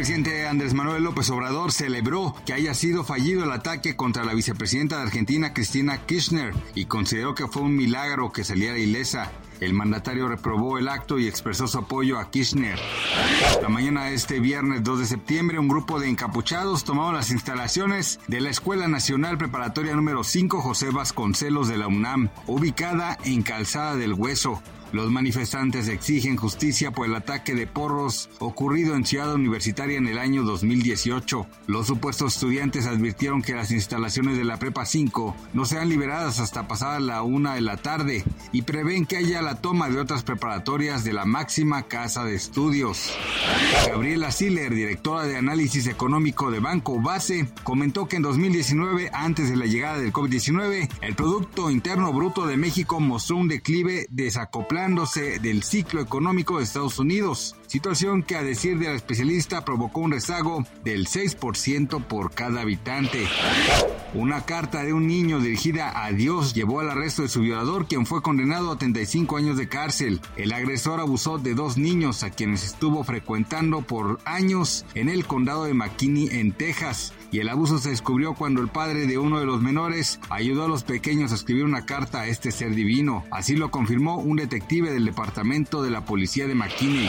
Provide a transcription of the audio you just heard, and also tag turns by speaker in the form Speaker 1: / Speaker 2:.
Speaker 1: Presidente Andrés Manuel López Obrador celebró que haya sido fallido el ataque contra la vicepresidenta de Argentina, Cristina Kirchner, y consideró que fue un milagro que saliera ilesa. El mandatario reprobó el acto y expresó su apoyo a Kirchner. La mañana de este viernes 2 de septiembre, un grupo de encapuchados tomaron las instalaciones de la Escuela Nacional Preparatoria número 5 José Vasconcelos de la UNAM, ubicada en Calzada del Hueso. Los manifestantes exigen justicia por el ataque de porros ocurrido en Ciudad Universitaria en el año 2018. Los supuestos estudiantes advirtieron que las instalaciones de la Prepa 5 no sean liberadas hasta pasada la una de la tarde y prevén que haya la toma de otras preparatorias de la máxima casa de estudios. Gabriela Siller, directora de análisis económico de Banco Base, comentó que en 2019, antes de la llegada del COVID-19, el Producto Interno Bruto de México mostró un declive desacoplado del ciclo económico de Estados Unidos, situación que a decir de la especialista provocó un rezago del 6% por cada habitante. Una carta de un niño dirigida a Dios llevó al arresto de su violador, quien fue condenado a 35 años de cárcel. El agresor abusó de dos niños a quienes estuvo frecuentando por años en el condado de McKinney, en Texas y el abuso se descubrió cuando el padre de uno de los menores ayudó a los pequeños a escribir una carta a este ser divino. Así lo confirmó un detective del departamento de la policía de McKinney.